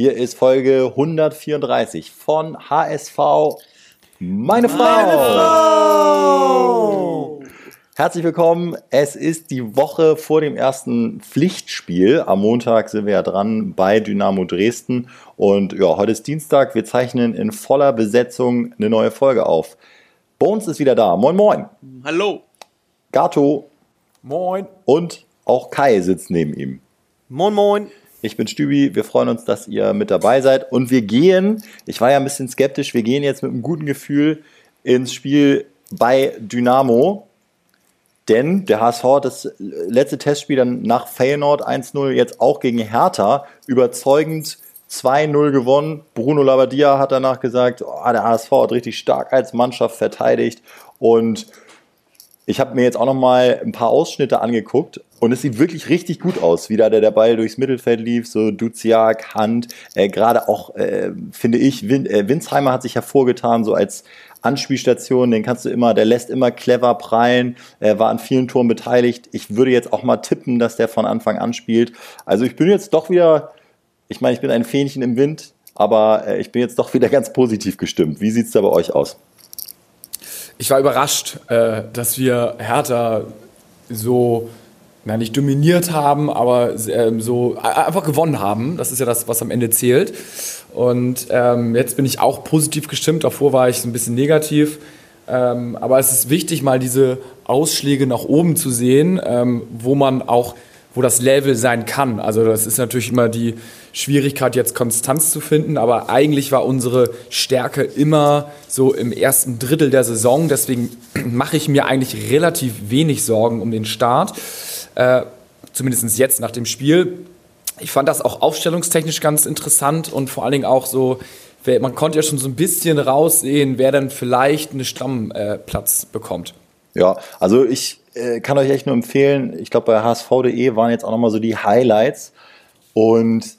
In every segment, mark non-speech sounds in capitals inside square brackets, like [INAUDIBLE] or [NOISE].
Hier ist Folge 134 von HSV Meine Frau. Meine Frau. Herzlich willkommen. Es ist die Woche vor dem ersten Pflichtspiel. Am Montag sind wir ja dran bei Dynamo Dresden. Und ja, heute ist Dienstag. Wir zeichnen in voller Besetzung eine neue Folge auf. Bones ist wieder da. Moin, moin. Hallo. Gato. Moin. Und auch Kai sitzt neben ihm. Moin, moin. Ich bin Stübi, wir freuen uns, dass ihr mit dabei seid. Und wir gehen, ich war ja ein bisschen skeptisch, wir gehen jetzt mit einem guten Gefühl ins Spiel bei Dynamo. Denn der HSV hat das letzte Testspiel dann nach Feyenoord 1-0 jetzt auch gegen Hertha überzeugend 2-0 gewonnen. Bruno Labbadia hat danach gesagt, oh, der HSV hat richtig stark als Mannschaft verteidigt. Und ich habe mir jetzt auch noch mal ein paar Ausschnitte angeguckt und es sieht wirklich richtig gut aus, wie da der, der Ball durchs Mittelfeld lief, so Duziak, Hand, äh, gerade auch, äh, finde ich, Win, äh, Winsheimer hat sich hervorgetan, so als Anspielstation, den kannst du immer, der lässt immer clever prallen, er war an vielen Toren beteiligt. Ich würde jetzt auch mal tippen, dass der von Anfang an spielt. Also ich bin jetzt doch wieder, ich meine, ich bin ein Fähnchen im Wind, aber äh, ich bin jetzt doch wieder [LAUGHS] ganz positiv gestimmt. Wie sieht's da bei euch aus? Ich war überrascht, äh, dass wir Hertha so, na nicht dominiert haben, aber äh, so einfach gewonnen haben. Das ist ja das, was am Ende zählt. Und ähm, jetzt bin ich auch positiv gestimmt. Davor war ich so ein bisschen negativ. Ähm, aber es ist wichtig, mal diese Ausschläge nach oben zu sehen, ähm, wo man auch wo das Level sein kann. Also das ist natürlich immer die Schwierigkeit, jetzt Konstanz zu finden, aber eigentlich war unsere Stärke immer so im ersten Drittel der Saison. Deswegen [CLEARS THROAT] mache ich mir eigentlich relativ wenig Sorgen um den Start, äh, zumindest jetzt nach dem Spiel. Ich fand das auch aufstellungstechnisch ganz interessant und vor allen Dingen auch so, man konnte ja schon so ein bisschen raussehen, wer dann vielleicht einen Stammplatz bekommt. Ja, also ich äh, kann euch echt nur empfehlen, ich glaube bei hsv.de waren jetzt auch nochmal so die Highlights und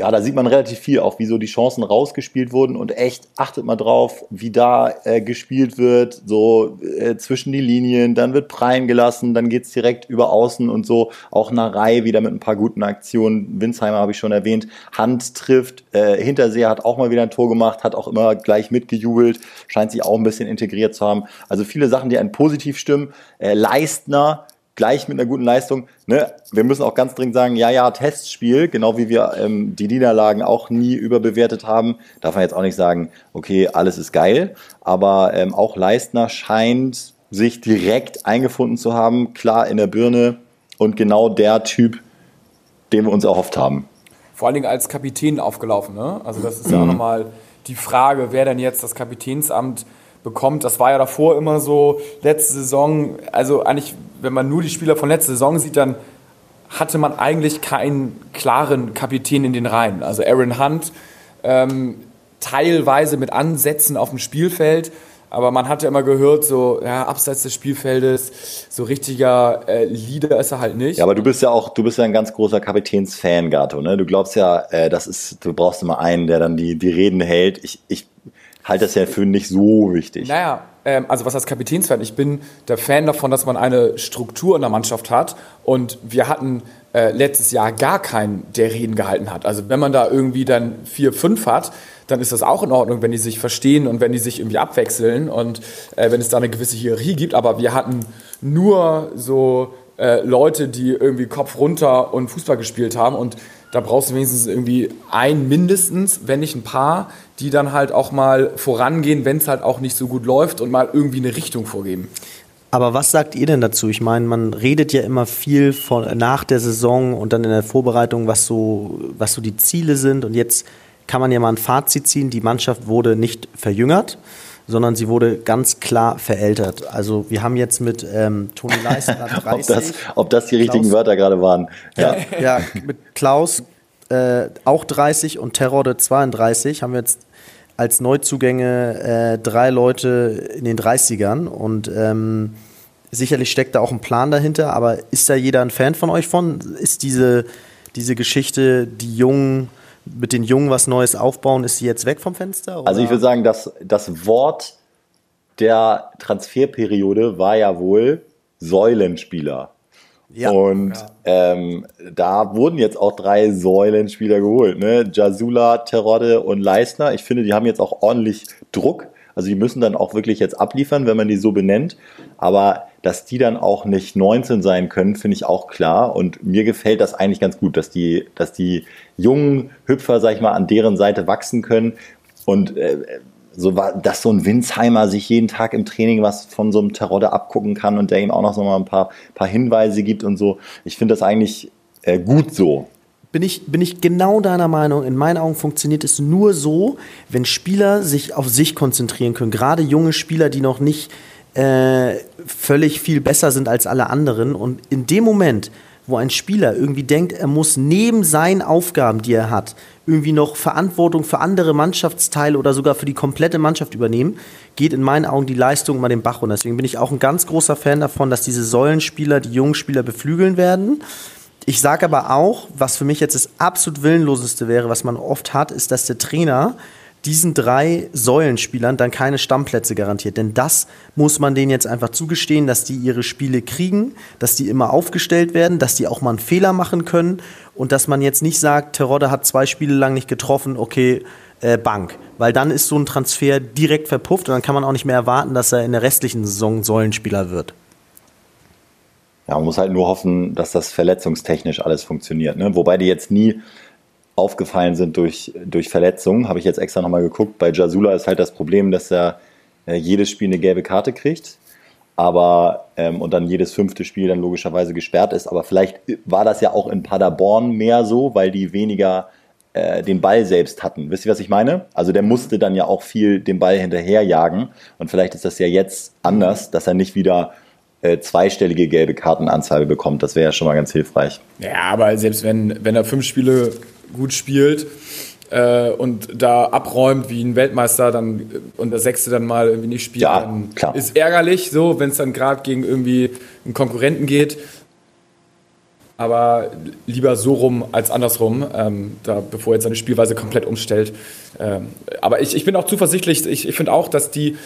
ja, da sieht man relativ viel, auch wie so die Chancen rausgespielt wurden und echt achtet mal drauf, wie da äh, gespielt wird, so äh, zwischen die Linien, dann wird Preien gelassen, dann geht's direkt über außen und so, auch Reihe wieder mit ein paar guten Aktionen. Winsheimer habe ich schon erwähnt, Hand trifft, äh, Hinterseher hat auch mal wieder ein Tor gemacht, hat auch immer gleich mitgejubelt, scheint sich auch ein bisschen integriert zu haben. Also viele Sachen, die einen positiv stimmen. Äh, Leistner, gleich mit einer guten Leistung. Ne? Wir müssen auch ganz dringend sagen, ja, ja, Testspiel, genau wie wir ähm, die Niederlagen auch nie überbewertet haben, darf man jetzt auch nicht sagen, okay, alles ist geil, aber ähm, auch Leistner scheint sich direkt eingefunden zu haben, klar in der Birne und genau der Typ, den wir uns erhofft haben. Vor allen Dingen als Kapitän aufgelaufen, ne? Also das ist ja auch mhm. nochmal die Frage, wer denn jetzt das Kapitänsamt bekommt. Das war ja davor immer so, letzte Saison, also eigentlich, wenn man nur die Spieler von letzter Saison sieht, dann hatte man eigentlich keinen klaren Kapitän in den Reihen. Also Aaron Hunt ähm, teilweise mit Ansätzen auf dem Spielfeld, aber man hat ja immer gehört, so ja, abseits des Spielfeldes, so richtiger äh, Leader ist er halt nicht. Ja, aber du bist ja auch, du bist ja ein ganz großer Kapitänsfan, Gato. Ne? Du glaubst ja, äh, das ist, du brauchst immer einen, der dann die, die Reden hält. Ich, ich halte das ja für nicht so wichtig. Naja, ähm, also was als Kapitänsfan, ich bin der Fan davon, dass man eine Struktur in der Mannschaft hat und wir hatten äh, letztes Jahr gar keinen, der Reden gehalten hat. Also wenn man da irgendwie dann vier, fünf hat, dann ist das auch in Ordnung, wenn die sich verstehen und wenn die sich irgendwie abwechseln und äh, wenn es da eine gewisse Hierarchie gibt. Aber wir hatten nur so äh, Leute, die irgendwie Kopf runter und Fußball gespielt haben und da brauchst du wenigstens irgendwie ein mindestens, wenn nicht ein paar, die dann halt auch mal vorangehen, wenn es halt auch nicht so gut läuft und mal irgendwie eine Richtung vorgeben. Aber was sagt ihr denn dazu? Ich meine, man redet ja immer viel von, nach der Saison und dann in der Vorbereitung, was so, was so die Ziele sind. Und jetzt kann man ja mal ein Fazit ziehen. Die Mannschaft wurde nicht verjüngert, sondern sie wurde ganz klar verältert. Also wir haben jetzt mit ähm, Toni Leistner 30. [LAUGHS] ob, das, ob das die Klaus, richtigen Wörter gerade waren. Ja, ja mit Klaus äh, auch 30 und Terrorde 32 haben wir jetzt als Neuzugänge äh, drei Leute in den 30ern und ähm, sicherlich steckt da auch ein Plan dahinter, aber ist da jeder ein Fan von euch von? Ist diese, diese Geschichte, die Jungen mit den Jungen was Neues aufbauen, ist sie jetzt weg vom Fenster? Oder? Also ich würde sagen, dass das Wort der Transferperiode war ja wohl Säulenspieler. Ja. Und ja. Ähm, da wurden jetzt auch drei Säulenspieler geholt. Ne? Jasula, Terodde und Leisner. Ich finde, die haben jetzt auch ordentlich Druck. Also die müssen dann auch wirklich jetzt abliefern, wenn man die so benennt. Aber dass die dann auch nicht 19 sein können, finde ich auch klar. Und mir gefällt das eigentlich ganz gut, dass die, dass die jungen Hüpfer, sag ich mal, an deren Seite wachsen können. Und äh, so war, dass so ein Winsheimer sich jeden Tag im Training was von so einem Terodde abgucken kann und der ihm auch noch so mal ein paar, paar Hinweise gibt und so. Ich finde das eigentlich äh, gut so. Bin ich, bin ich genau deiner Meinung. In meinen Augen funktioniert es nur so, wenn Spieler sich auf sich konzentrieren können. Gerade junge Spieler, die noch nicht äh, völlig viel besser sind als alle anderen. Und in dem Moment, wo ein Spieler irgendwie denkt, er muss neben seinen Aufgaben, die er hat, irgendwie noch Verantwortung für andere Mannschaftsteile oder sogar für die komplette Mannschaft übernehmen, geht in meinen Augen die Leistung mal den Bach runter. Deswegen bin ich auch ein ganz großer Fan davon, dass diese Säulenspieler die jungen Spieler beflügeln werden. Ich sage aber auch, was für mich jetzt das absolut Willenloseste wäre, was man oft hat, ist, dass der Trainer diesen drei Säulenspielern dann keine Stammplätze garantiert. Denn das muss man denen jetzt einfach zugestehen, dass die ihre Spiele kriegen, dass die immer aufgestellt werden, dass die auch mal einen Fehler machen können und dass man jetzt nicht sagt, Terodde hat zwei Spiele lang nicht getroffen, okay, äh, Bank. Weil dann ist so ein Transfer direkt verpufft und dann kann man auch nicht mehr erwarten, dass er in der restlichen Saison Säulenspieler wird. Ja, man muss halt nur hoffen, dass das verletzungstechnisch alles funktioniert. Ne? Wobei die jetzt nie aufgefallen sind durch, durch Verletzungen. Habe ich jetzt extra nochmal geguckt. Bei Jasula ist halt das Problem, dass er äh, jedes Spiel eine gelbe Karte kriegt. Aber ähm, und dann jedes fünfte Spiel dann logischerweise gesperrt ist. Aber vielleicht war das ja auch in Paderborn mehr so, weil die weniger äh, den Ball selbst hatten. Wisst ihr, was ich meine? Also der musste dann ja auch viel den Ball hinterherjagen. Und vielleicht ist das ja jetzt anders, dass er nicht wieder äh, zweistellige gelbe Kartenanzahl bekommt. Das wäre ja schon mal ganz hilfreich. Ja, aber selbst wenn, wenn er fünf Spiele gut spielt äh, und da abräumt wie ein Weltmeister dann und der Sechste dann mal irgendwie nicht spielt, ja, dann klar. ist ärgerlich, so, wenn es dann gerade gegen irgendwie einen Konkurrenten geht. Aber lieber so rum als andersrum, ähm, da, bevor er jetzt seine Spielweise komplett umstellt. Ähm, aber ich, ich bin auch zuversichtlich, ich, ich finde auch, dass die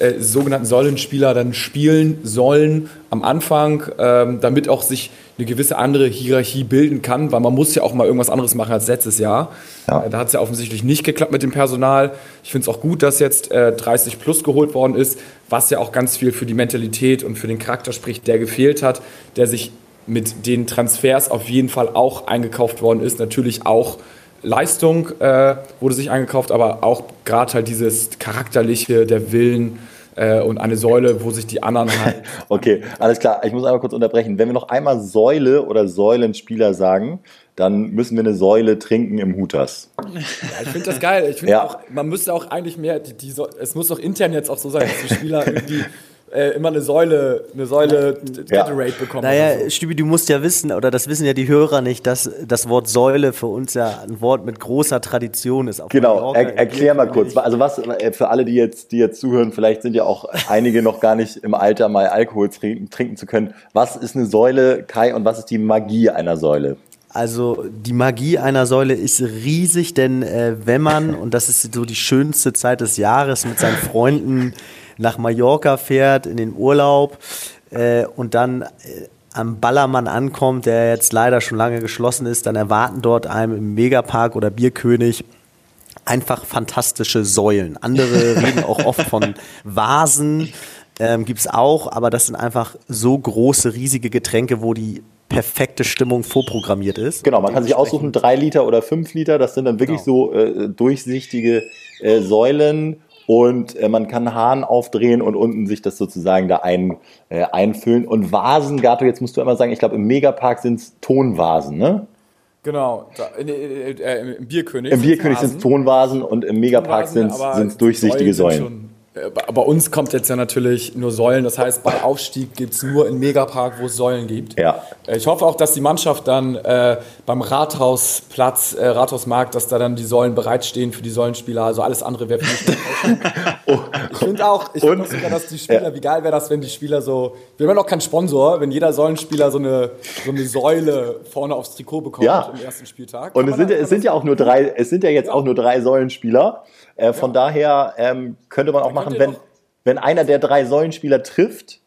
äh, sogenannten Säulenspieler dann spielen sollen am Anfang, ähm, damit auch sich eine gewisse andere Hierarchie bilden kann, weil man muss ja auch mal irgendwas anderes machen als letztes Jahr. Ja. Äh, da hat es ja offensichtlich nicht geklappt mit dem Personal. Ich finde es auch gut, dass jetzt äh, 30 plus geholt worden ist, was ja auch ganz viel für die Mentalität und für den Charakter spricht, der gefehlt hat, der sich mit den Transfers auf jeden Fall auch eingekauft worden ist. Natürlich auch Leistung äh, wurde sich eingekauft, aber auch gerade halt dieses charakterliche, der Willen äh, und eine Säule, wo sich die anderen [LAUGHS] halt. okay, alles klar. Ich muss einmal kurz unterbrechen. Wenn wir noch einmal Säule oder Säulenspieler sagen, dann müssen wir eine Säule trinken im Hutas. Ja, ich finde das geil. Ich finde ja. auch, man müsste auch eigentlich mehr, die, die, es muss doch intern jetzt auch so sein, dass die Spieler [LAUGHS] irgendwie äh, immer eine Säule, eine Säule Gatorade ja. bekommen. Naja, so. Stübi, du musst ja wissen, oder das wissen ja die Hörer nicht, dass das Wort Säule für uns ja ein Wort mit großer Tradition ist. genau, er, erklär mal kurz. Also was äh, für alle, die jetzt, die jetzt zuhören, vielleicht sind ja auch einige noch gar nicht im Alter, mal Alkohol trinken, trinken zu können. Was ist eine Säule, Kai, und was ist die Magie einer Säule? Also die Magie einer Säule ist riesig, denn äh, wenn man, und das ist so die schönste Zeit des Jahres, mit seinen Freunden nach Mallorca fährt, in den Urlaub äh, und dann äh, am Ballermann ankommt, der jetzt leider schon lange geschlossen ist, dann erwarten dort einem im Megapark oder Bierkönig einfach fantastische Säulen. Andere [LAUGHS] reden auch oft von Vasen, ähm, gibt es auch, aber das sind einfach so große, riesige Getränke, wo die perfekte Stimmung vorprogrammiert ist. Genau, man kann sich aussuchen, drei Liter oder fünf Liter, das sind dann wirklich genau. so äh, durchsichtige äh, Säulen und äh, man kann Hahn aufdrehen und unten sich das sozusagen da ein, äh, einfüllen. Und Vasen, Gato, jetzt musst du einmal sagen, ich glaube im Megapark sind es Tonvasen, ne? Genau, da, äh, im Bierkönig. Im Bierkönig sind es Tonvasen und im Megapark sind es durchsichtige Säulen. Äh, bei uns kommt jetzt ja natürlich nur Säulen. Das heißt, bei Aufstieg gibt es nur in Megapark, wo es Säulen gibt. Ja. Äh, ich hoffe auch, dass die Mannschaft dann äh, beim Rathausplatz, äh, Rathausmarkt, dass da dann die Säulen bereitstehen für die Säulenspieler. Also alles andere wäre für mich oh. [LAUGHS] Ich finde auch, ich find auch sogar, dass die Spieler, ja. wie geil wäre das, wenn die Spieler so, wir haben ja noch keinen Sponsor, wenn jeder Säulenspieler so eine, so eine Säule vorne aufs Trikot bekommt ja. im ersten Spieltag. Und es sind, es sind ja auch nur drei, es sind ja jetzt auch nur drei Säulenspieler. Äh, von ja. daher ähm, könnte man auch machen, wenn, wenn einer der drei Säulenspieler trifft,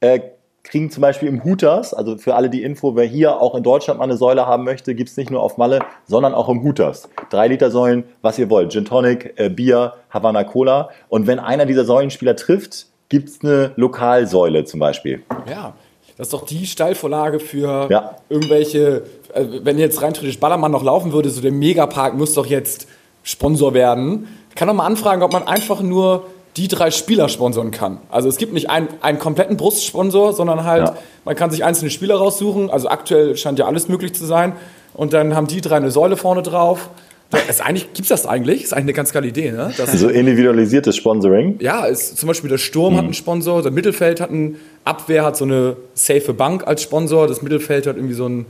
äh, kriegen zum Beispiel im Hooters, also für alle die Info, wer hier auch in Deutschland mal eine Säule haben möchte, gibt es nicht nur auf Malle, sondern auch im Hooters. Drei Liter Säulen, was ihr wollt. Gin Tonic, äh, Bier, Havana Cola. Und wenn einer dieser Säulenspieler trifft, gibt es eine Lokalsäule zum Beispiel. Ja, das ist doch die Steilvorlage für Ja. irgendwelche, äh, wenn jetzt rein theoretisch Ballermann noch laufen würde, so der Megapark muss doch jetzt Sponsor werden. Ich kann doch mal anfragen, ob man einfach nur die drei Spieler sponsoren kann. Also es gibt nicht einen, einen kompletten Brustsponsor, sondern halt, Ja. man kann sich einzelne Spieler raussuchen. Also aktuell scheint ja alles möglich zu sein. Und dann haben die drei eine Säule vorne drauf. Das ist eigentlich, gibt's das eigentlich? Ist eigentlich eine ganz geile Idee, ne? Das, So individualisiertes Sponsoring. ja, ist, zum Beispiel der Sturm hat einen Sponsor, der Mittelfeld hat einen, Abwehr hat so eine safe Bank als Sponsor, das Mittelfeld hat irgendwie so ein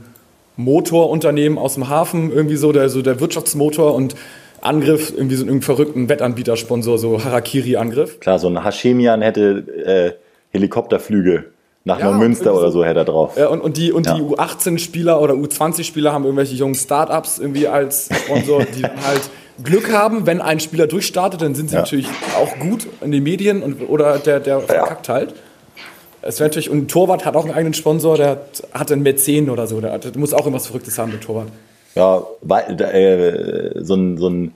Motorunternehmen aus dem Hafen, irgendwie so der, so der Wirtschaftsmotor und Angriff, irgendwie so einen verrückten Wettanbieter-Sponsor, so Harakiri-Angriff. Klar, so ein Hashemian hätte äh, Helikopterflüge nach Ja, Neumünster irgendwie oder so. hätte er drauf. Ja, und, und die, und Ja. die U18-Spieler oder U20-Spieler haben irgendwelche jungen Startups irgendwie als Sponsor, die dann [LAUGHS] halt Glück haben, wenn ein Spieler durchstartet, dann sind sie Ja. natürlich auch gut in den Medien und, oder der, der verkackt halt. Es wäre natürlich, und ein Torwart hat auch einen eigenen Sponsor, der hat, einen Mäzen oder so, der, der muss auch irgendwas Verrücktes haben, der Torwart. Ja, weil, da, äh, so ein, so ein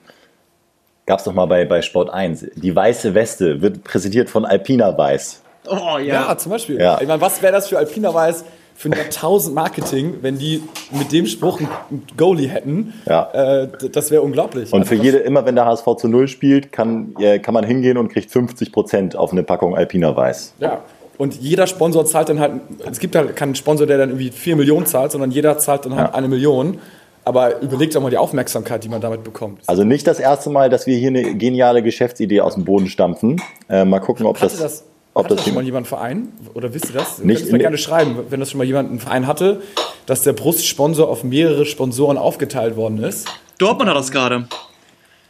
gab es doch mal bei, bei Sport 1. Die weiße Weste wird präsentiert von Alpina Weiß. Oh Ja, ja. zum Beispiel. Ja. Ich meine, was wäre das für Alpina Weiß für ein Jahrtausend Marketing, wenn die mit dem Spruch einen Goalie hätten? Ja. Äh, das wäre unglaublich. Und Also für jede, immer wenn der HSV zu Null spielt, kann, äh, kann man hingehen und kriegt 50% auf eine Packung Alpina Weiß. Ja. Und jeder Sponsor zahlt dann halt, es gibt halt keinen Sponsor, der dann irgendwie 4 Millionen zahlt, sondern jeder zahlt dann halt Ja. eine Million. Aber überlegt doch mal die Aufmerksamkeit, die man damit bekommt. Also nicht das erste Mal, dass wir hier eine geniale Geschäftsidee aus dem Boden stampfen. Äh, mal gucken, ob Hatte das, das, ob das, das schon mal jemand einen Verein? Oder wisst ihr das? Ihr Nicht könnt es gerne schreiben, wenn das schon mal jemand einen Verein hatte, dass der Brustsponsor auf mehrere Sponsoren aufgeteilt worden ist. Dortmund hat das gerade.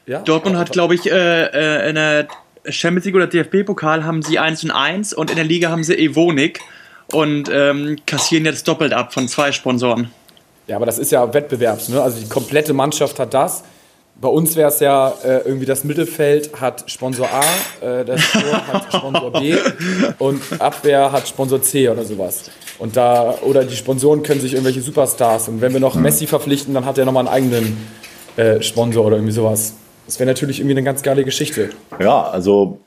Ja? Dortmund hat, glaube ich, äh, äh, in der Champions League oder DFB-Pokal haben sie 1 und 1 und in der Liga haben sie Evonik und ähm, kassieren jetzt doppelt ab von zwei Sponsoren. Ja, aber das ist ja Wettbewerbs. Ne? Also die komplette Mannschaft hat das. Bei uns wäre es ja äh, irgendwie das Mittelfeld hat Sponsor A, äh, der [LAUGHS] Sturm hat Sponsor B und Abwehr hat Sponsor C oder sowas. Und da, oder die Sponsoren können sich irgendwelche Superstars und wenn wir noch Messi verpflichten, dann hat er nochmal einen eigenen äh, Sponsor oder irgendwie sowas. Das wäre natürlich irgendwie eine ganz geile Geschichte. ja, also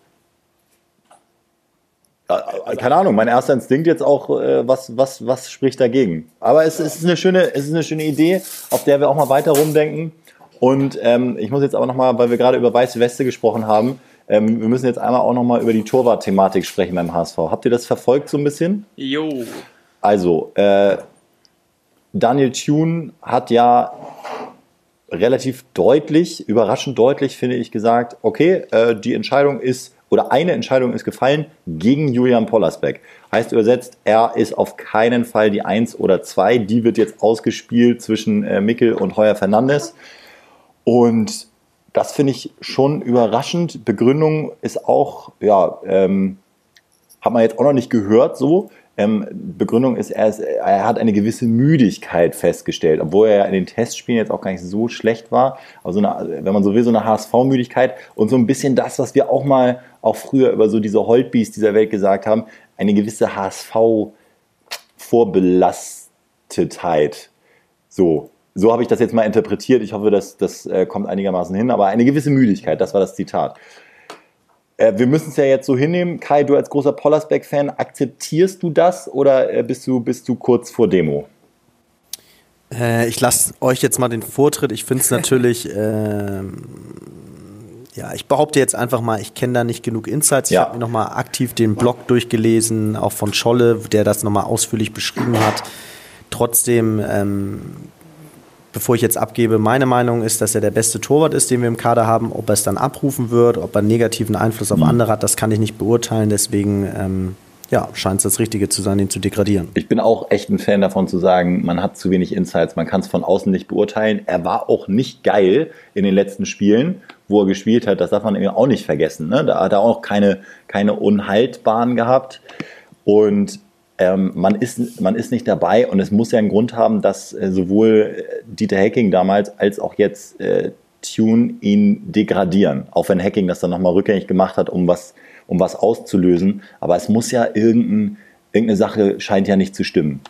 keine Ahnung, mein erster Instinkt jetzt auch, äh, was, was, was spricht dagegen? Aber es, es, ist eine schöne, es ist eine schöne Idee, auf der wir auch mal weiter rumdenken. Und ähm, ich muss jetzt aber nochmal, weil wir gerade über weiße Weste gesprochen haben, ähm, wir müssen jetzt einmal auch nochmal über die Torwart-Thematik sprechen beim HSV. Habt ihr das verfolgt so ein bisschen? Jo. Also, äh, Daniel Thune hat ja relativ deutlich, überraschend deutlich, finde ich, gesagt, okay, äh, die Entscheidung ist, oder eine Entscheidung ist gefallen gegen Julian Pollersbeck. Heißt übersetzt, er ist auf keinen Fall die Eins oder Zwei. Die wird jetzt ausgespielt zwischen äh, Mickel und Heuer Fernandes. Und das finde ich schon überraschend. Begründung ist auch, ja, ähm, hat man jetzt auch noch nicht gehört so. Ähm, Begründung ist er, ist, er hat eine gewisse Müdigkeit festgestellt, obwohl er ja in den Testspielen jetzt auch gar nicht so schlecht war. Also eine, wenn man so will, so eine HSV-Müdigkeit und so ein bisschen das, was wir auch mal auch früher über so diese Holtbees dieser Welt gesagt haben, eine gewisse HSV-Vorbelastetheit. So, so habe ich das jetzt mal interpretiert. Ich hoffe, das, das äh, kommt einigermaßen hin, aber eine gewisse Müdigkeit, das war das Zitat. Äh, wir müssen es ja jetzt so hinnehmen. Kai, du als großer Pollersbeck-Fan, akzeptierst du das oder äh, bist, du, bist du kurz vor Demo? Äh, ich lasse euch jetzt mal den Vortritt. Ich finde es [LAUGHS] natürlich, ähm, ja, ich behaupte jetzt einfach mal, ich kenne da nicht genug Insights. Ich Ja. habe mir nochmal aktiv den Blog durchgelesen, auch von Scholle, der das nochmal ausführlich beschrieben hat. Trotzdem, ähm, bevor ich jetzt abgebe, meine Meinung ist, dass er der beste Torwart ist, den wir im Kader haben. Ob er es dann abrufen wird, ob er einen negativen Einfluss auf andere hat, das kann ich nicht beurteilen. Deswegen, ähm, ja, scheint es das Richtige zu sein, ihn zu degradieren. Ich bin auch echt ein Fan davon zu sagen, man hat zu wenig Insights, man kann es von außen nicht beurteilen. Er war auch nicht geil in den letzten Spielen, wo er gespielt hat. Das darf man eben auch nicht vergessen. Ne? Da hat er auch keine, keine Unhaltbaren gehabt. Und ähm, man, ist, man ist nicht dabei und es muss ja einen Grund haben, dass äh, sowohl äh, Dieter Hecking damals als auch jetzt äh, Tune ihn degradieren. Auch wenn Hacking das dann nochmal rückgängig gemacht hat, um was, um was auszulösen. Aber es muss ja irgendein, irgendeine Sache scheint ja nicht zu stimmen.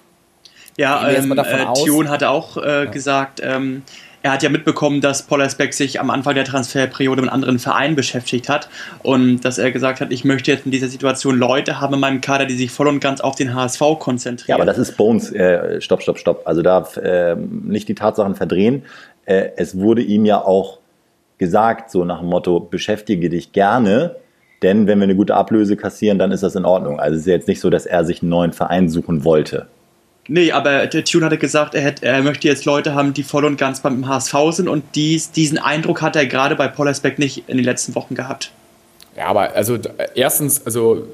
Ja, ähm, äh, Thion hatte auch äh, ja. gesagt, ähm, er hat ja mitbekommen, dass Pollersbeck sich am Anfang der Transferperiode mit anderen Vereinen beschäftigt hat und dass er gesagt hat, ich möchte jetzt in dieser Situation Leute haben in meinem Kader, die sich voll und ganz auf den HSV konzentrieren. Ja, aber das ist Bones. Äh, stopp, stopp, stopp. Also da äh, nicht die Tatsachen verdrehen. Äh, es wurde ihm ja auch gesagt, so nach dem Motto, beschäftige dich gerne, denn wenn wir eine gute Ablöse kassieren, dann ist das in Ordnung. Also es ist jetzt nicht so, dass er sich einen neuen Verein suchen wollte. Nee, aber der Tune hatte gesagt, er, hätte, er möchte jetzt Leute haben, die voll und ganz beim HSV sind und dies, diesen Eindruck hat er gerade bei Pollersbeck nicht in den letzten Wochen gehabt. Ja, aber also erstens, also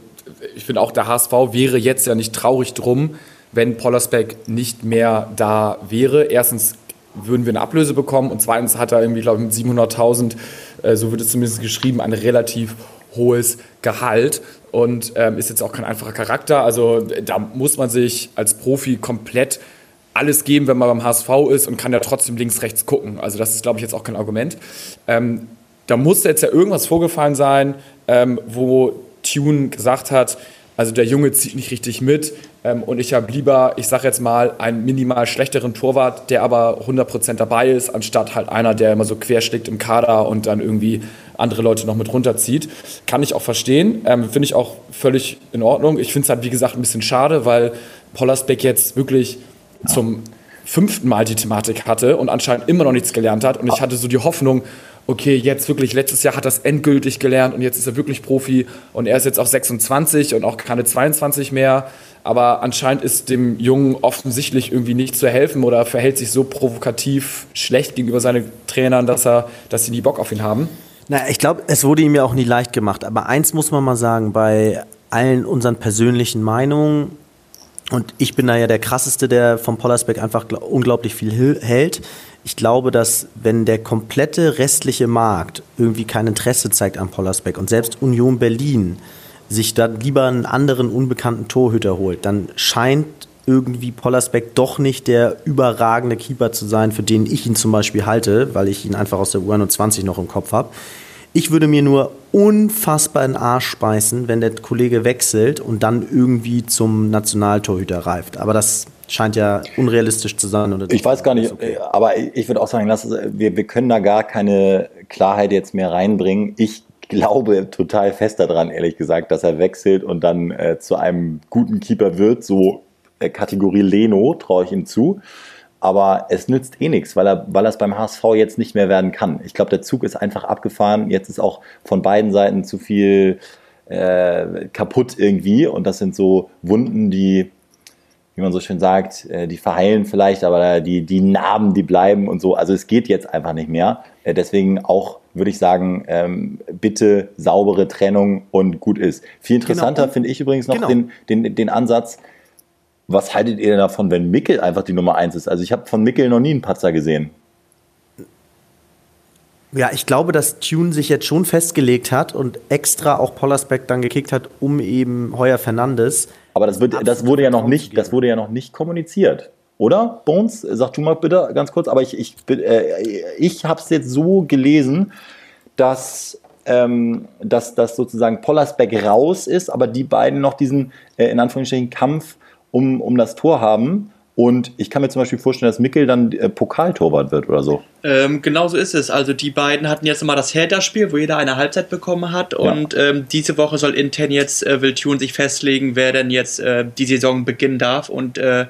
ich finde auch der HSV wäre jetzt ja nicht traurig drum, wenn Pollersbeck nicht mehr da wäre. Erstens würden wir eine Ablöse bekommen und zweitens hat er irgendwie, glaube ich, mit 700.000, äh, so wird es zumindest geschrieben, ein relativ hohes Gehalt und ähm, ist jetzt auch kein einfacher Charakter. Also da muss man sich als Profi komplett alles geben, wenn man beim HSV ist und kann ja trotzdem links, rechts gucken. Also das ist, glaube ich, jetzt auch kein Argument. Ähm, da muss jetzt ja irgendwas vorgefallen sein, ähm, wo Tune gesagt hat, also der Junge zieht nicht richtig mit und ich habe lieber, ich sage jetzt mal, einen minimal schlechteren Torwart, der aber 100% dabei ist, anstatt halt einer, der immer so querschlägt im Kader und dann irgendwie andere Leute noch mit runterzieht. Kann ich auch verstehen, ähm, finde ich auch völlig in Ordnung. Ich finde es halt, wie gesagt, ein bisschen schade, weil Pollersbeck jetzt wirklich zum fünften Mal die Thematik hatte und anscheinend immer noch nichts gelernt hat. Und ich hatte so die Hoffnung, okay, jetzt wirklich, letztes Jahr hat er es endgültig gelernt und jetzt ist er wirklich Profi und er ist jetzt auch 26 und auch keine 22 mehr. Aber anscheinend ist dem Jungen offensichtlich irgendwie nicht zu helfen oder verhält sich so provokativ schlecht gegenüber seinen Trainern, dass, er, dass sie nie Bock auf ihn haben. Na, ich glaube, es wurde ihm ja auch nie leicht gemacht. Aber eins muss man mal sagen, bei allen unseren persönlichen Meinungen, und ich bin da ja der krasseste, der vom Pollersbeck einfach unglaublich viel hält. Ich glaube, dass wenn der komplette restliche Markt irgendwie kein Interesse zeigt an Pollersbeck und selbst Union Berlin sich dann lieber einen anderen unbekannten Torhüter holt, dann scheint irgendwie Pollersbeck doch nicht der überragende Keeper zu sein, für den ich ihn zum Beispiel halte, weil ich ihn einfach aus der U21 noch im Kopf habe. Ich würde mir nur unfassbar in den Arsch speisen, wenn der Kollege wechselt und dann irgendwie zum Nationaltorhüter reift. Aber das scheint ja unrealistisch zu sein. ich weiß gar nicht, okay. aber ich würde auch sagen, lass, wir, wir können da gar keine Klarheit jetzt mehr reinbringen. Ich glaube total fest daran, ehrlich gesagt, dass er wechselt und dann äh, zu einem guten Keeper wird. So äh, Kategorie Leno traue ich ihm zu. Aber es nützt eh nichts, weil er, weil er es beim HSV jetzt nicht mehr werden kann. Ich glaube, der Zug ist einfach abgefahren. Jetzt ist auch von beiden Seiten zu viel äh, kaputt irgendwie. Und das sind so Wunden, die, wie man so schön sagt, äh, die verheilen vielleicht, aber die, die Narben, die bleiben und so. Also es geht jetzt einfach nicht mehr. Äh, deswegen auch würde ich sagen, ähm, bitte saubere Trennung und gut ist. Viel interessanter genau. finde ich übrigens noch genau. den, den, den Ansatz, was haltet ihr denn davon, wenn Mickel einfach die Nummer 1 ist? Also ich habe von Mickel noch nie einen Patzer gesehen. Ja, ich glaube, dass Tune sich jetzt schon festgelegt hat und extra auch Pollersbeck dann gekickt hat, um eben Heuer Fernandes. Aber das, wird, das wurde ja noch nicht, das wurde ja noch nicht kommuniziert. Oder, Bones? Sag du mal bitte ganz kurz. Aber ich, ich, äh, ich habe es jetzt so gelesen, dass, ähm, dass, dass sozusagen Pollersbeck raus ist, aber die beiden noch diesen, äh, in Anführungsstrichen, Kampf um, um das Tor haben. Und ich kann mir zum Beispiel vorstellen, dass Mickel dann äh, Pokaltorwart wird oder so. Ähm, genau so ist es. Also die beiden hatten jetzt mal das Hertha-Spiel, wo jeder eine Halbzeit bekommen hat. Und ja. ähm, diese Woche soll intern jetzt äh, Wiltun sich festlegen, wer denn jetzt äh, die Saison beginnen darf. Und äh,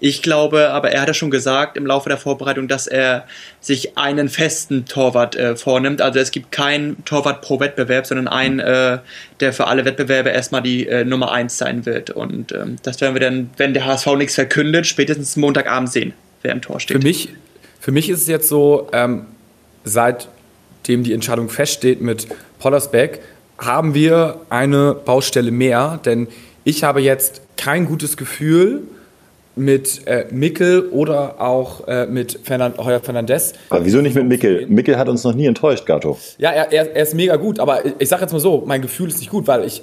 ich glaube, aber er hat ja schon gesagt im Laufe der Vorbereitung, dass er sich einen festen Torwart äh, vornimmt. Also es gibt keinen Torwart pro Wettbewerb, sondern einen, äh, der für alle Wettbewerbe erstmal die äh, Nummer 1 sein wird. Und ähm, das werden wir dann, wenn der HSV nichts verkündet, spätestens Montagabend sehen, wer im Tor steht. Für mich für mich ist es jetzt so, ähm, seitdem die Entscheidung feststeht mit Pollersbeck, haben wir eine Baustelle mehr, denn ich habe jetzt kein gutes Gefühl mit äh, Mickel oder auch äh, mit Fernand Heuer Fernandez. Aber wieso nicht mit Mickel? Mickel hat uns noch nie enttäuscht, Gato. Ja, er, er, er ist mega gut, aber ich sage jetzt mal so, mein Gefühl ist nicht gut, weil ich,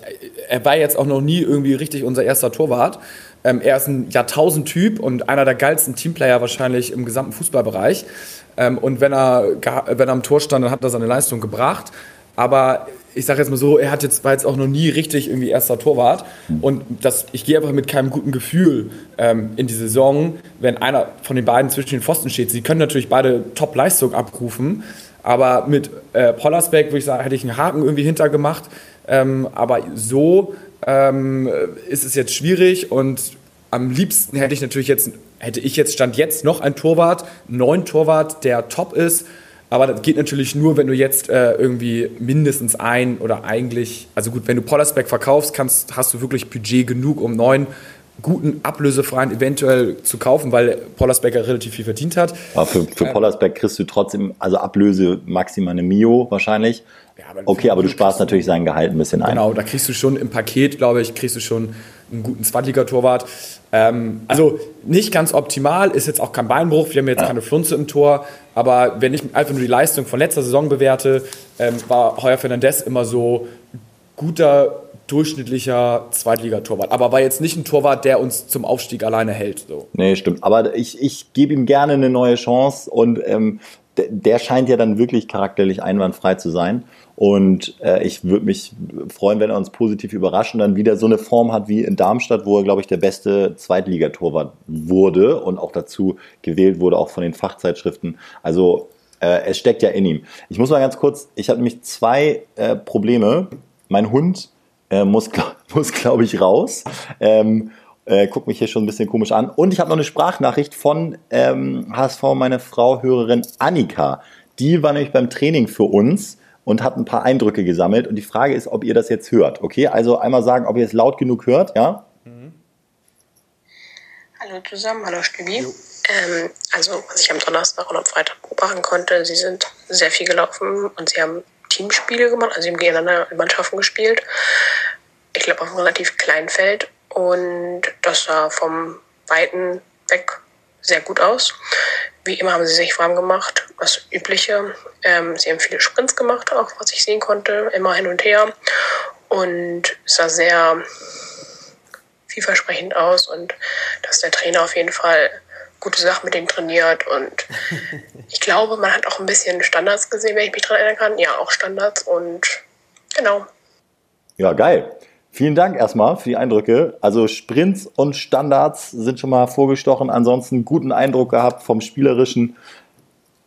er war jetzt auch noch nie irgendwie richtig unser erster Torwart. Ähm, er ist ein Jahrtausend-Typ und einer der geilsten Teamplayer wahrscheinlich im gesamten Fußballbereich. Ähm, und wenn er, wenn er am Tor stand, dann hat er seine Leistung gebracht. Aber ich sage jetzt mal so, er hat jetzt, war jetzt auch noch nie richtig irgendwie erster Torwart. Und das, ich gehe einfach mit keinem guten Gefühl ähm, in die Saison, wenn einer von den beiden zwischen den Pfosten steht. Sie können natürlich beide Top-Leistung abrufen, aber mit äh, Pollersbeck, würde ich sagen, hätte ich einen Haken irgendwie hintergemacht. Ähm, aber so ähm, ist es jetzt schwierig und am liebsten hätte ich natürlich jetzt, hätte ich jetzt Stand jetzt noch einen Torwart, einen neuen Torwart, der top ist aber das geht natürlich nur, wenn du jetzt äh, irgendwie mindestens ein oder eigentlich, also gut, wenn du Pollersbeck verkaufst, kannst, hast du wirklich Budget genug, um neun guten ablösefreien eventuell zu kaufen, weil Pollersbeck ja relativ viel verdient hat. Aber für, für ähm, Pollersbeck kriegst du trotzdem, also Ablöse maximal eine Mio wahrscheinlich. Ja, aber okay, aber du sparst natürlich sein Gehalt ein bisschen ein. Genau, da kriegst du schon im Paket, glaube ich, kriegst du schon einen guten Zweitligatorwart. Ähm, also nicht ganz optimal, ist jetzt auch kein Beinbruch, wir haben jetzt ja. keine Flunze im Tor, aber wenn ich einfach nur die Leistung von letzter Saison bewerte, ähm, war Heuer Fernandez immer so guter, durchschnittlicher Zweitligatorwart. Aber war jetzt nicht ein Torwart, der uns zum Aufstieg alleine hält. So. Nee, stimmt. Aber ich, ich gebe ihm gerne eine neue Chance und ähm, der scheint ja dann wirklich charakterlich einwandfrei zu sein. Und äh, ich würde mich freuen, wenn er uns positiv überrascht und dann wieder so eine Form hat wie in Darmstadt, wo er, glaube ich, der beste Zweitligatorwart wurde und auch dazu gewählt wurde, auch von den Fachzeitschriften. Also äh, es steckt ja in ihm. Ich muss mal ganz kurz, ich habe nämlich zwei äh, Probleme. Mein Hund äh, muss, [LAUGHS] muss glaube ich, raus. Ähm, äh, guckt mich hier schon ein bisschen komisch an. Und ich habe noch eine Sprachnachricht von ähm, HSV, meine Frau, Hörerin Annika. Die war nämlich beim Training für uns und hat ein paar Eindrücke gesammelt. Und die Frage ist, ob ihr das jetzt hört. Okay, also einmal sagen, ob ihr es laut genug hört, ja? Mhm. Hallo zusammen, hallo Stübi. Ähm, also, was ich am Donnerstag und am Freitag beobachten konnte, sie sind sehr viel gelaufen und sie haben Teamspiele gemacht, also sie haben gegeneinander in Mannschaften gespielt. Ich glaube, auf einem relativ kleinen Feld. Und das sah vom Weiten weg sehr gut aus. Wie immer haben sie sich warm gemacht, das Übliche. Ähm, sie haben viele Sprints gemacht, auch was ich sehen konnte, immer hin und her. Und es sah sehr vielversprechend aus und dass der Trainer auf jeden Fall gute Sachen mit denen trainiert. Und [LAUGHS] ich glaube, man hat auch ein bisschen Standards gesehen, wenn ich mich daran erinnern kann. Ja, auch Standards und genau. Ja, geil. Vielen Dank erstmal für die Eindrücke. Also Sprints und Standards sind schon mal vorgestochen. Ansonsten guten Eindruck gehabt vom Spielerischen.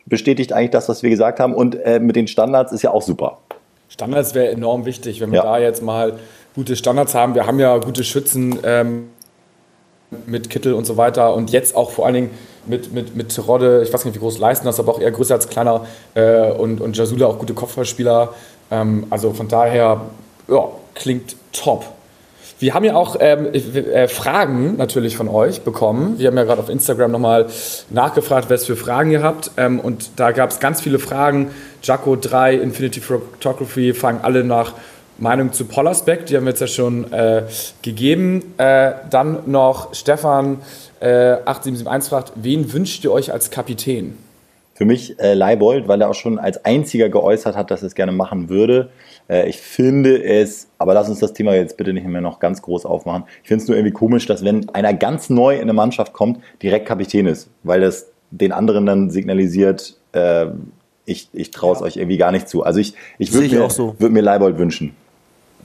Bestätigt eigentlich das, was wir gesagt haben. Und äh, mit den Standards ist ja auch super. Standards wäre enorm wichtig, wenn wir ja. da jetzt mal gute Standards haben. Wir haben ja gute Schützen ähm, mit Kittel und so weiter. Und jetzt auch vor allen Dingen mit, mit, mit Rodde, ich weiß nicht, wie groß leisten das, aber auch eher größer als kleiner. Äh, und, und Jasula auch gute Kopfballspieler. Ähm, also von daher, ja, klingt top. Wir haben ja auch ähm, äh, Fragen natürlich von euch bekommen. Wir haben ja gerade auf Instagram nochmal nachgefragt, was für Fragen ihr habt. Ähm, und da gab es ganz viele Fragen. Jaco 3, Infinity Photography fangen alle nach Meinung zu Pollersbeck. Die haben wir jetzt ja schon äh, gegeben. Äh, dann noch Stefan äh, 8771 fragt, wen wünscht ihr euch als Kapitän? Für mich äh, Leibold, weil er auch schon als einziger geäußert hat, dass er es gerne machen würde. Äh, ich finde es, aber lass uns das Thema jetzt bitte nicht mehr noch ganz groß aufmachen. Ich finde es nur irgendwie komisch, dass wenn einer ganz neu in eine Mannschaft kommt, direkt Kapitän ist, weil das den anderen dann signalisiert, äh, ich, ich traue es ja. euch irgendwie gar nicht zu. Also ich, ich würde mir, so. würd mir Leibold wünschen.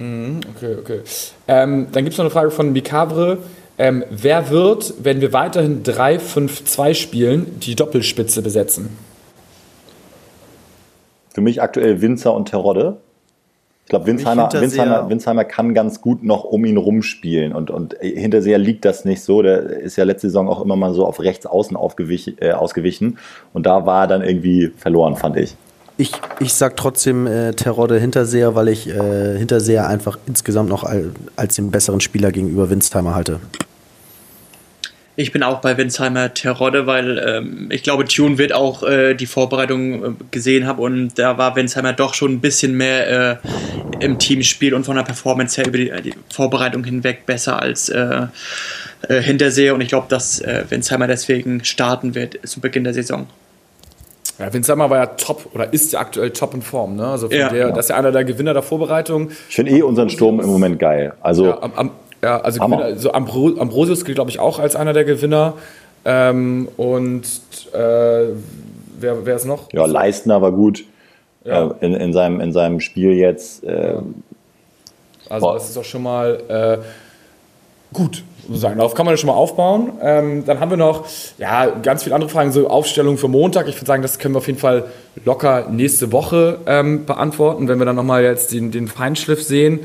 Mhm, okay, okay. Ähm, dann gibt es noch eine Frage von Mikavre. Ähm, wer wird, wenn wir weiterhin 3-5-2 spielen, die Doppelspitze besetzen? Für mich aktuell Winzer und Terodde glaube, Winsheimer, Winsheimer, Winsheimer kann ganz gut noch um ihn rumspielen und, und Hinterseher liegt das nicht so. Der ist ja letzte Saison auch immer mal so auf rechts außen äh, ausgewichen und da war er dann irgendwie verloren, fand ich. Ich, ich sag trotzdem äh, Terodde Hinterseher, weil ich äh, Hinterseher einfach insgesamt noch als, den besseren Spieler gegenüber Winsheimer halte. Ich bin auch bei Winsheimer Terodde, weil ähm, ich glaube, Tune wird auch äh, die Vorbereitung äh, gesehen haben und da war Winsheimer doch schon ein bisschen mehr äh, im Teamspiel und von der Performance her über die, die Vorbereitung hinweg besser als äh, äh, Hinterseher und ich glaube, dass äh, Winsheimer deswegen starten wird zu Beginn der Saison. Ja, Winsheimer war ja top oder ist ja aktuell top in Form. Ne? Also ja, der, das ist ja einer der Gewinner der Vorbereitung. Ich finde eh unseren Sturm im Moment geil. Also ja, am, am, ja, also Gewinner, so Ambro Ambrosius gilt, glaube ich, auch als einer der Gewinner. Ähm, und äh, wer, wer ist noch? Ja, Leistner war gut. Ja. äh, in, in, seinem, in seinem Spiel jetzt. Äh, Also Boah. das ist doch schon mal äh, gut. Sozusagen. Darauf kann man schon mal aufbauen. Ähm, dann haben wir noch ja, ganz viele andere Fragen, so Aufstellung für Montag. Ich würde sagen, das können wir auf jeden Fall locker nächste Woche ähm, beantworten, wenn wir dann nochmal jetzt den, den Feinschliff sehen.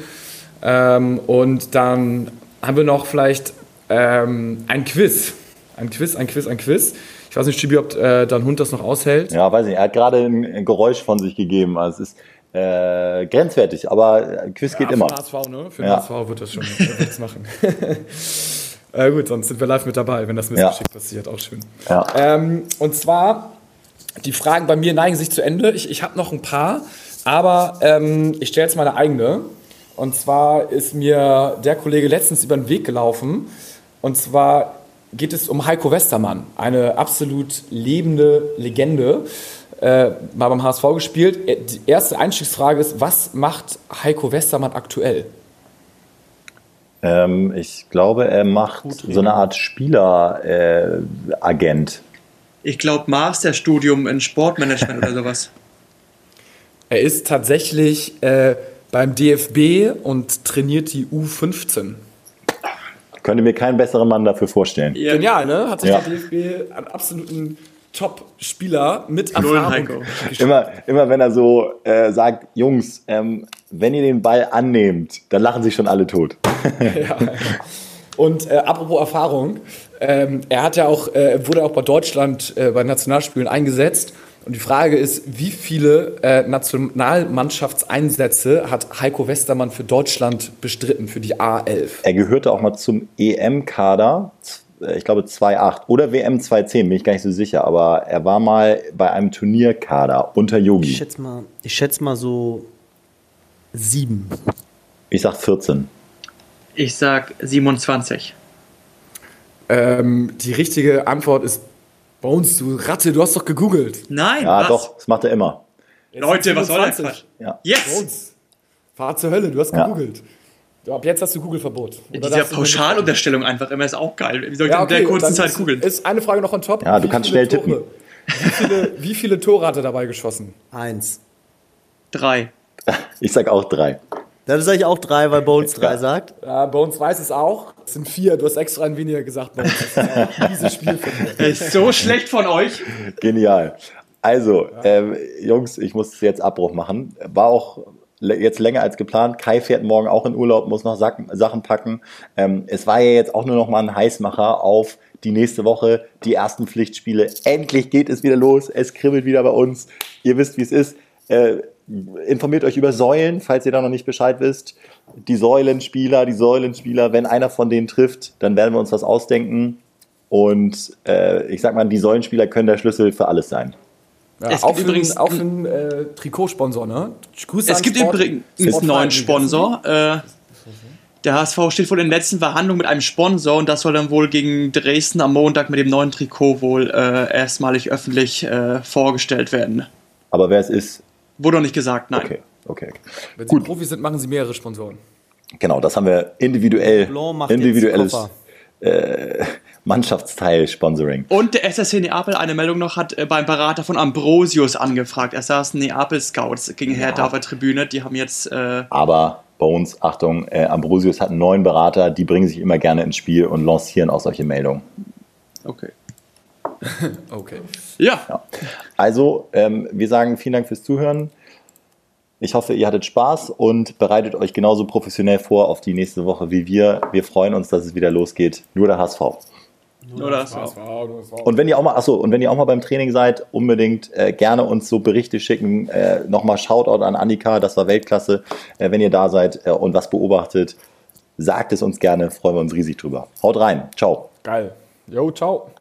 Ähm, und dann haben wir noch vielleicht ähm, ein Quiz. Ein Quiz, ein Quiz, ein Quiz. Ich weiß nicht, Stibi, ob äh, dein Hund das noch aushält. ja, weiß nicht, er hat gerade ein Geräusch von sich gegeben. Also es ist äh, grenzwertig, aber Quiz geht Ja, immer. Für den HSV, ne? Für Ja. HSV wird das schon das machen. [LAUGHS] äh, gut, sonst sind wir live mit dabei, wenn das missgeschickt passiert. Auch schön. Ja. Ähm, und zwar, die Fragen bei mir neigen sich zu Ende. Ich, ich habe noch ein paar, aber ähm, ich stelle jetzt meine eigene. Und zwar ist mir der Kollege letztens über den Weg gelaufen. Und zwar geht es um Heiko Westermann, eine absolut lebende Legende. Äh, mal beim HSV gespielt. Äh, Die erste Einstiegsfrage ist, was macht Heiko Westermann aktuell? Ähm, ich glaube, er macht so eine Art Spieleragent. Äh. Ich glaube, Masterstudium in Sportmanagement oder sowas. [LAUGHS] Er ist tatsächlich äh, beim DFB und trainiert die U15. Könnte mir keinen besseren Mann dafür vorstellen. Ja. Genial, ne? Hat sich Ja. der DFB einen absoluten Top-Spieler mit Erfahrung. Immer, immer wenn er so äh, sagt, Jungs, ähm, wenn ihr den Ball annehmt, dann lachen sich schon alle tot. [LAUGHS] Und äh, apropos Erfahrung, ähm, er hat ja auch, äh, wurde auch bei Deutschland äh, bei Nationalspielen eingesetzt. Und die Frage ist, wie viele äh, Nationalmannschaftseinsätze hat Heiko Westermann für Deutschland bestritten, für die A11? Er gehörte auch mal zum EM-Kader, ich glaube 2.8 oder WM 2.10, bin ich gar nicht so sicher, aber er war mal bei einem Turnierkader unter Ich Yogi. schätze mal, ich schätze mal so sieben. Ich sag 14. Ich sag 27. Ähm, die richtige Antwort ist Bones, du Ratte, du hast doch gegoogelt. Nein, Ja, was? doch, das macht er immer. Leute, was soll der 27. Quatsch? Ja. Yes! Bones, fahr zur Hölle, du hast Ja. gegoogelt. Ab jetzt hast du Google-Verbot. Diese Pauschalunterstellung einfach immer ist auch geil. Wie soll ich Ja, in der okay, kurzen dann Zeit ist, googeln? ist eine Frage noch on top. Ja, du Wie kannst schnell tippen. Tore- Wie viele, wie viele Tore hat er dabei geschossen? Eins. Drei. [LAUGHS] Ich sag auch drei. Da sage ich auch drei, weil Bones drei sagt. Ja, Bones weiß es auch. Es sind vier. Du hast extra ein weniger gesagt, Bones. Das ist auch [LAUGHS] dieses Spiel für mich. Ist so schlecht von euch. Genial. Also, ähm, Jungs, ich muss jetzt Abbruch machen. War auch jetzt länger als geplant. Kai fährt morgen auch in Urlaub, muss noch Sachen packen. Ähm, es war ja jetzt auch nur noch mal ein Heißmacher auf die nächste Woche, die ersten Pflichtspiele. Endlich geht es wieder los. Es kribbelt wieder bei uns. Ihr wisst, wie es ist. Äh, informiert euch über Säulen, falls ihr da noch nicht Bescheid wisst. Die Säulenspieler, die Säulenspieler, wenn einer von denen trifft, dann werden wir uns was ausdenken. Und äh, ich sag mal, die Säulenspieler können der Schlüssel für alles sein. Ja, Es auch gibt für, übrigens- auch für einen äh, Trikotsponsor, ne? Grüße Es an gibt Sport- übrigens einen neuen. Sponsor. Äh, der HSV steht vor den letzten Verhandlungen mit einem Sponsor und das soll dann wohl gegen Dresden am Montag mit dem neuen Trikot wohl äh, erstmalig öffentlich äh, vorgestellt werden. Aber wer es ist, Wurde noch nicht gesagt, nein. okay, okay. okay. Wenn Sie Gut. Profis sind, machen Sie mehrere Sponsoren. Genau, das haben wir individuell, Blanc macht jetzt individuelles Koffer. äh, Mannschaftsteil-Sponsoring. Und der SSC Neapel, eine Meldung noch, hat äh, beim Berater von Ambrosius angefragt. Er saßen Neapel-Scouts gegen Hertha auf der Tribüne. Die haben jetzt äh, Aber Bones, Achtung, äh, Ambrosius hat einen neuen Berater, die bringen sich immer gerne ins Spiel und lancieren auch solche Meldungen. Okay. [LAUGHS] Okay. Ja, Ja. Also, ähm, wir sagen vielen Dank fürs Zuhören. Ich hoffe, ihr hattet Spaß und bereitet euch genauso professionell vor auf die nächste Woche wie wir. Wir freuen uns, dass es wieder losgeht. Nur der HSV. Oder so. Und wenn ihr auch mal, achso, und wenn ihr auch mal beim Training seid, unbedingt äh, gerne uns so Berichte schicken. Äh, Nochmal Shoutout an Annika, das war Weltklasse. Äh, wenn ihr da seid äh, und was beobachtet, sagt es uns gerne, freuen wir uns riesig drüber. Haut rein, ciao. Geil. Jo, ciao.